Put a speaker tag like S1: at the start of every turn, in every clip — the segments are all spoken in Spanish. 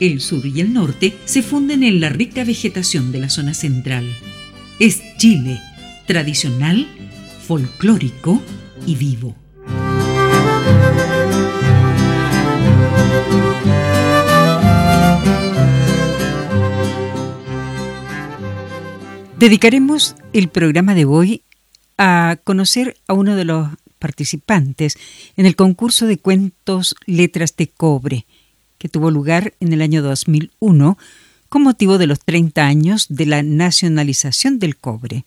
S1: El sur y el norte se funden en la rica vegetación de la zona central. Es Chile, tradicional, folclórico y vivo. Dedicaremos el programa de hoy a conocer a uno de los participantes en el concurso de cuentos Letras de Cobre, que tuvo lugar en el año 2001 con motivo de los 30 años de la nacionalización del cobre.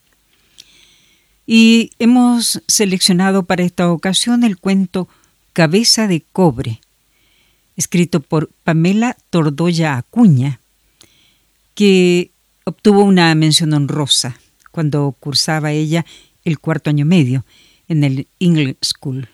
S1: Y hemos seleccionado para esta ocasión el cuento Cabeza de Cobre, escrito por Pamela Tordoya Acuña, que Obtuvo una mención honrosa cuando cursaba ella el cuarto año medio en el English School.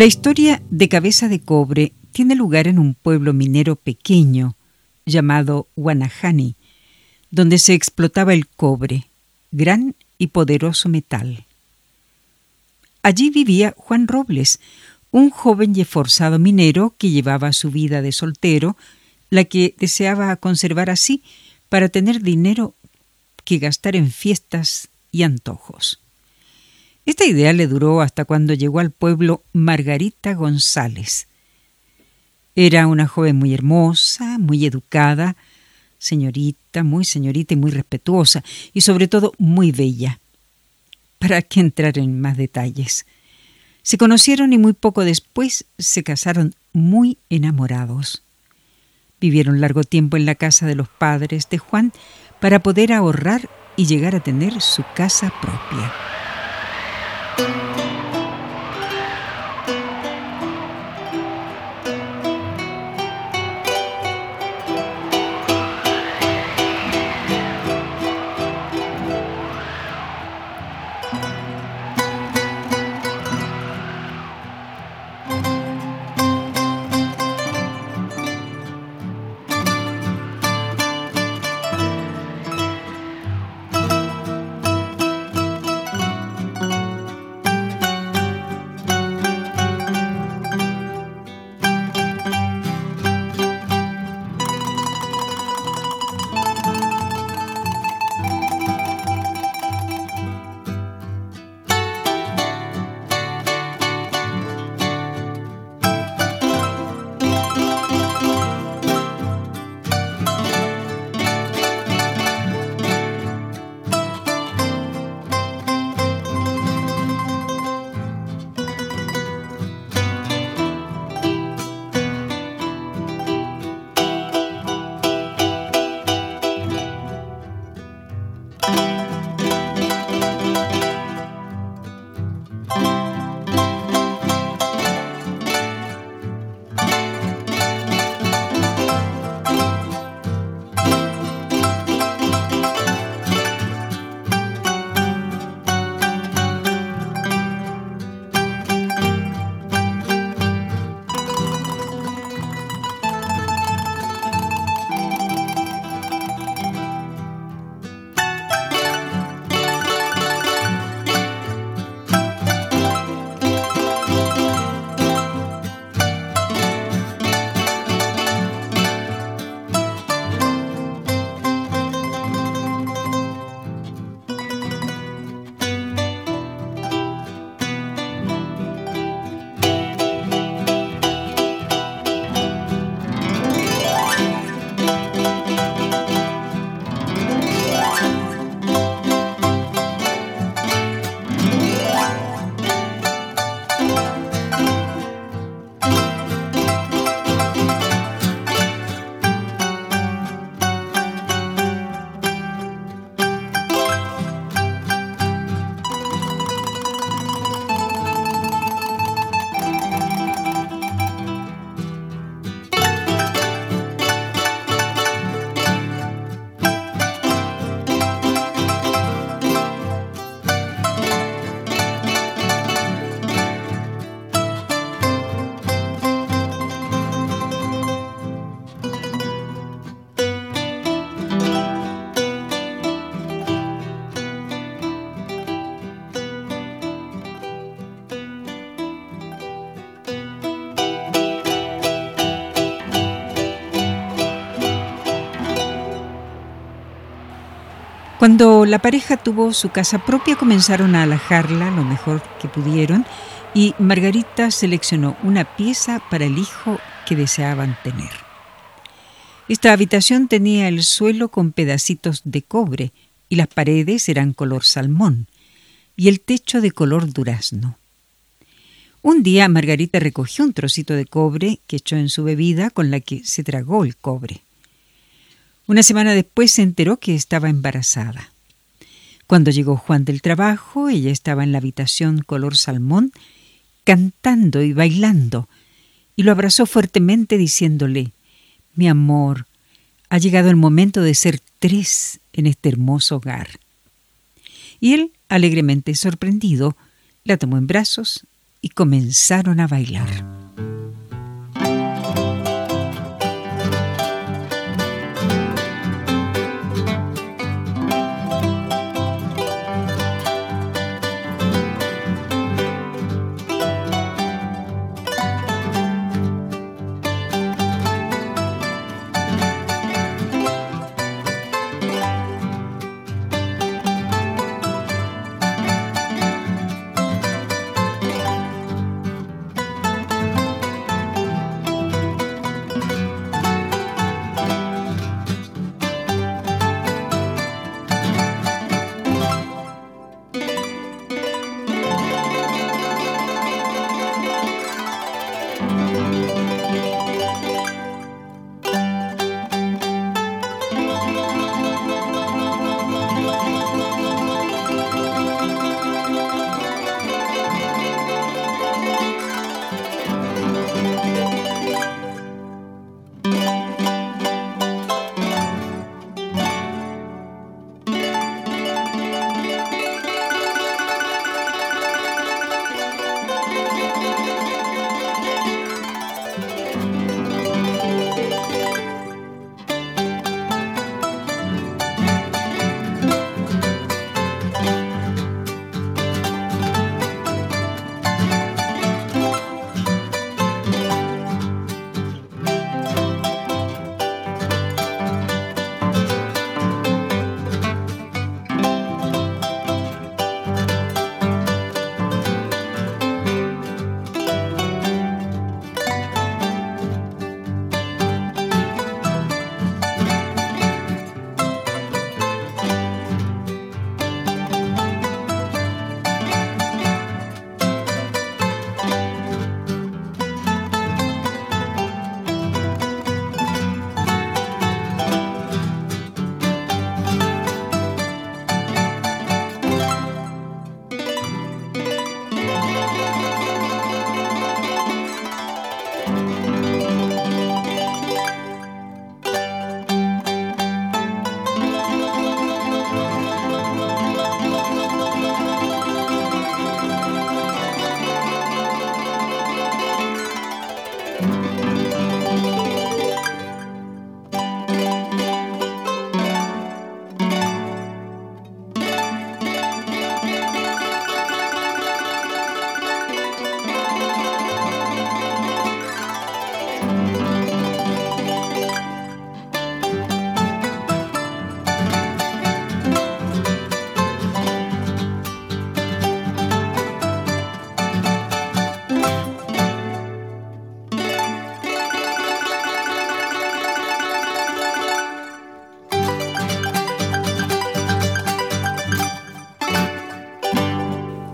S1: La historia de Cabeza de Cobre tiene lugar en un pueblo minero pequeño llamado Guanajani, donde se explotaba el cobre, gran y poderoso metal. Allí vivía Juan Robles, un joven y esforzado minero que llevaba su vida de soltero, la que deseaba conservar así para tener dinero que gastar en fiestas y antojos. Esta idea le duró hasta cuando llegó al pueblo Margarita González. Era una joven muy hermosa, muy educada, señorita, muy señorita y muy respetuosa, y sobre todo muy bella. ¿Para qué entrar en más detalles? Se conocieron y muy poco después se casaron muy enamorados. Vivieron largo tiempo en la casa de los padres de Juan para poder ahorrar y llegar a tener su casa propia. Cuando la pareja tuvo su casa propia comenzaron a alajarla lo mejor que pudieron y Margarita seleccionó una pieza para el hijo que deseaban tener. Esta habitación tenía el suelo con pedacitos de cobre y las paredes eran color salmón y el techo de color durazno. Un día Margarita recogió un trocito de cobre que echó en su bebida con la que se tragó el cobre. Una semana después se enteró que estaba embarazada. Cuando llegó Juan del trabajo, ella estaba en la habitación color salmón, cantando y bailando, y lo abrazó fuertemente diciéndole, Mi amor, ha llegado el momento de ser tres en este hermoso hogar. Y él, alegremente sorprendido, la tomó en brazos y comenzaron a bailar.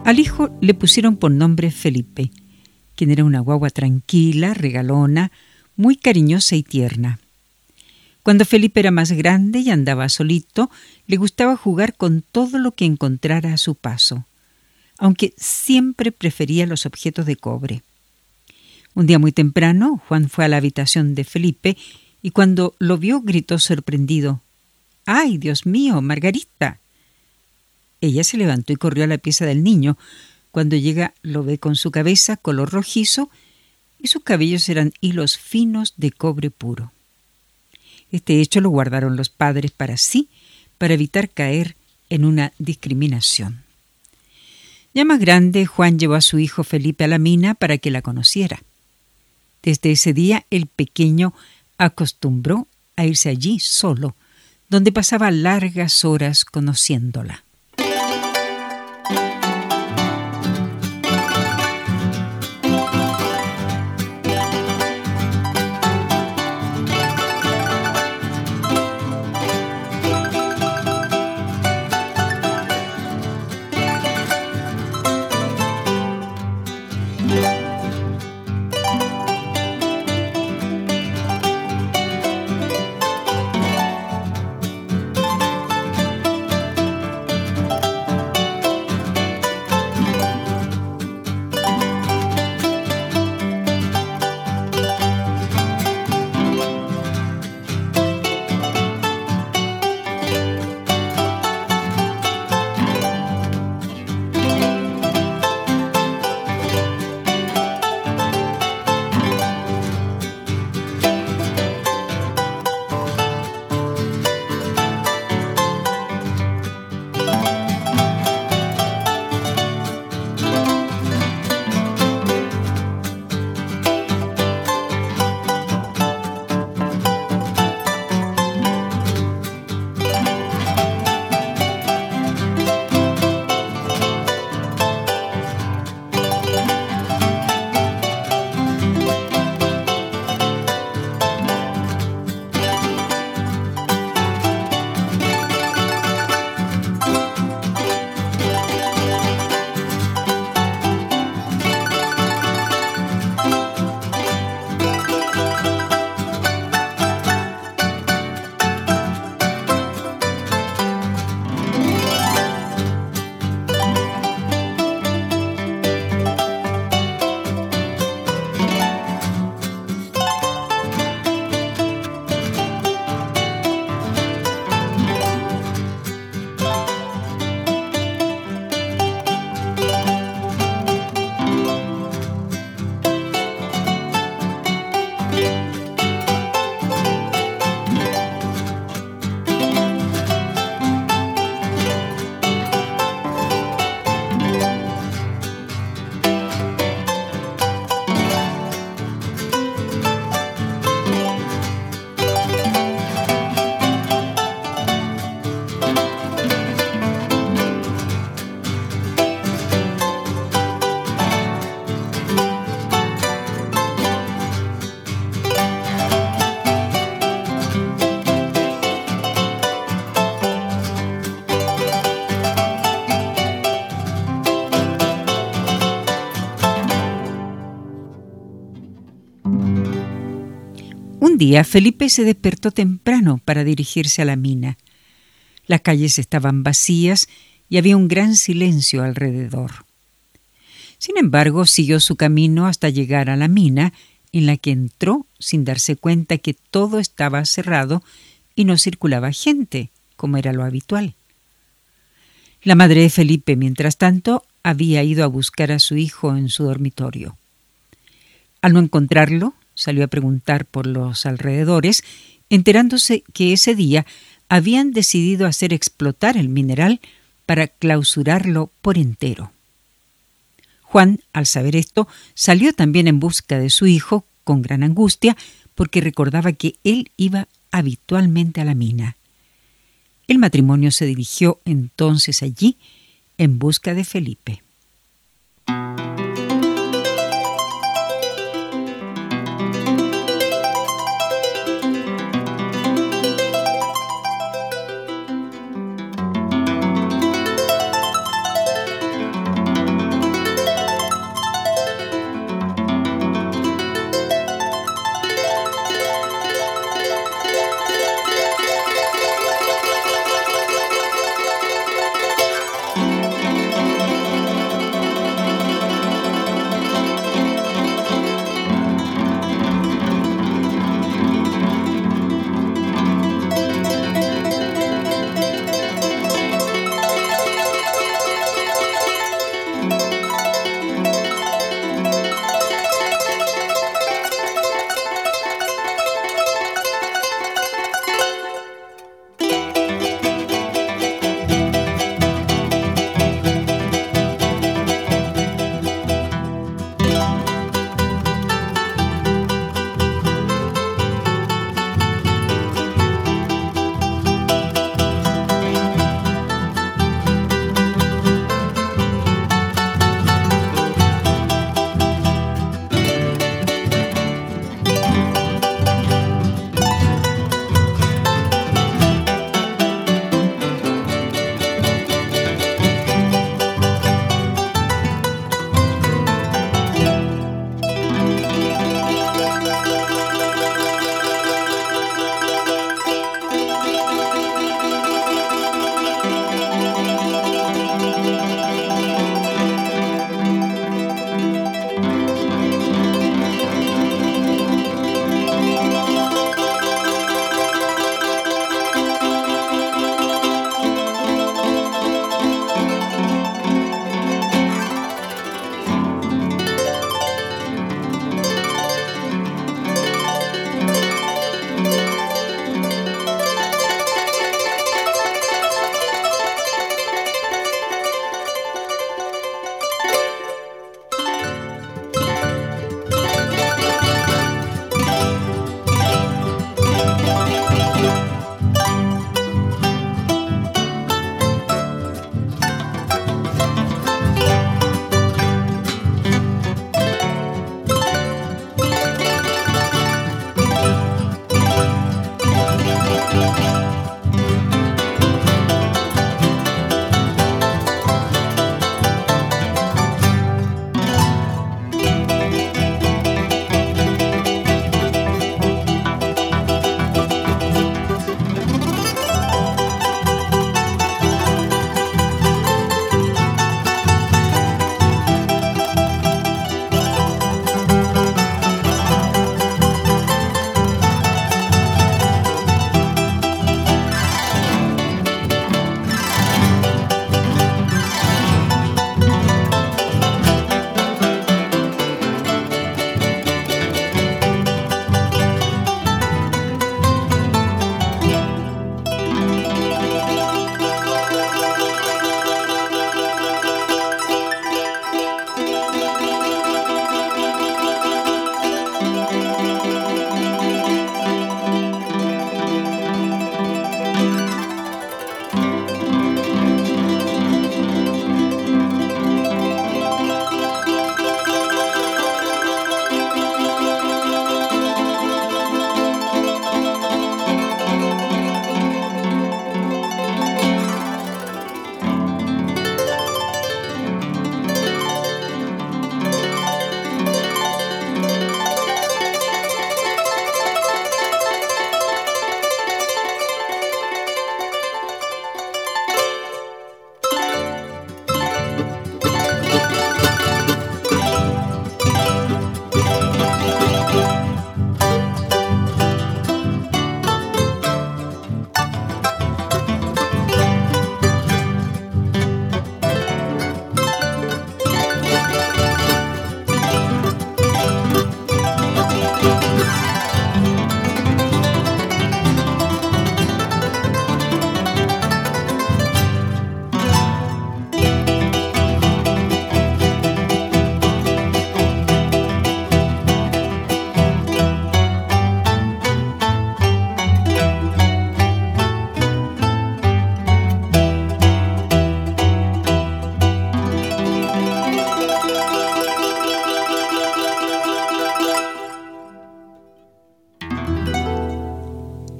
S1: Al hijo le pusieron por nombre Felipe, quien era una guagua tranquila, regalona, muy cariñosa y tierna. Cuando Felipe era más grande y andaba solito, le gustaba jugar con todo lo que encontrara a su paso, aunque siempre prefería los objetos de cobre. Un día muy temprano, Juan fue a la habitación de Felipe y cuando lo vio gritó sorprendido ¡Ay, Dios mío, Margarita! Ella se levantó y corrió a la pieza del niño. Cuando llega lo ve con su cabeza color rojizo y sus cabellos eran hilos finos de cobre puro. Este hecho lo guardaron los padres para sí, para evitar caer en una discriminación. Ya más grande, Juan llevó a su hijo Felipe a la mina para que la conociera. Desde ese día el pequeño acostumbró a irse allí solo, donde pasaba largas horas conociéndola. Día Felipe se despertó temprano para dirigirse a la mina. Las calles estaban vacías y había un gran silencio alrededor. Sin embargo, siguió su camino hasta llegar a la mina, en la que entró sin darse cuenta que todo estaba cerrado y no circulaba gente, como era lo habitual. La madre de Felipe, mientras tanto, había ido a buscar a su hijo en su dormitorio. Al no encontrarlo, salió a preguntar por los alrededores, enterándose que ese día habían decidido hacer explotar el mineral para clausurarlo por entero. Juan, al saber esto, salió también en busca de su hijo con gran angustia porque recordaba que él iba habitualmente a la mina. El matrimonio se dirigió entonces allí en busca de Felipe.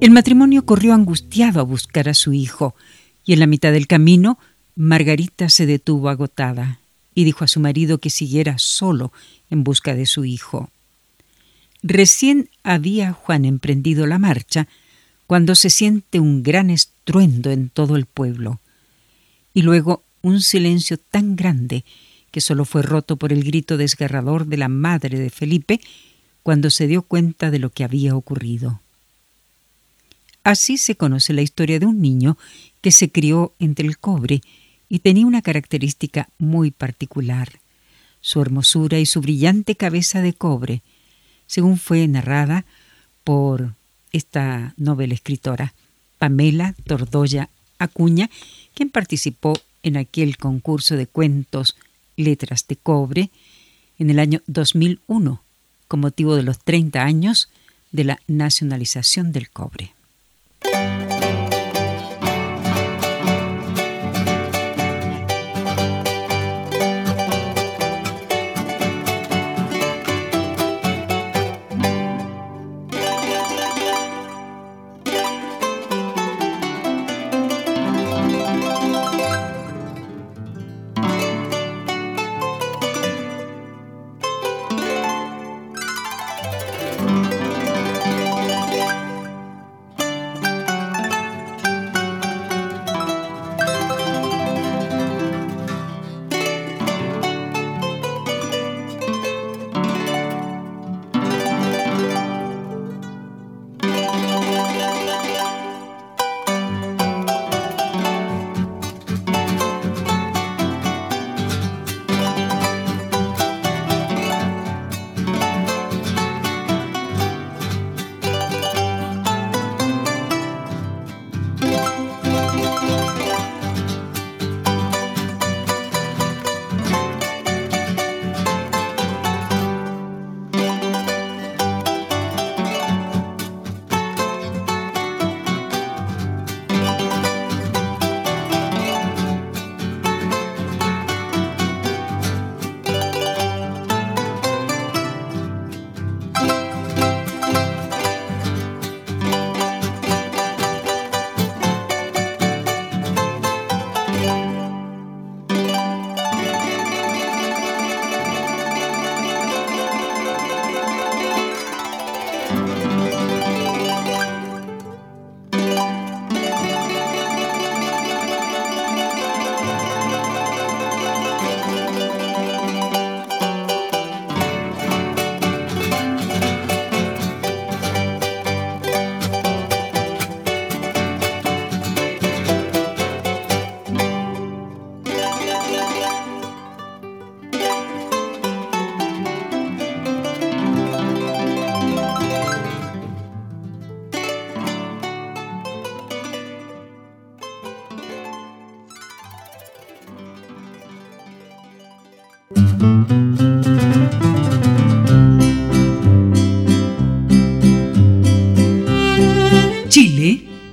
S1: El matrimonio corrió angustiado a buscar a su hijo, y en la mitad del camino Margarita se detuvo agotada y dijo a su marido que siguiera solo en busca de su hijo. Recién había Juan emprendido la marcha cuando se siente un gran estruendo en todo el pueblo, y luego un silencio tan grande que solo fue roto por el grito desgarrador de la madre de Felipe cuando se dio cuenta de lo que había ocurrido. Así se conoce la historia de un niño que se crió entre el cobre y tenía una característica muy particular, su hermosura y su brillante cabeza de cobre, según fue narrada por esta novela escritora, Pamela Tordoya Acuña, quien participó en aquel concurso de cuentos Letras de Cobre en el año 2001, con motivo de los 30 años de la nacionalización del cobre.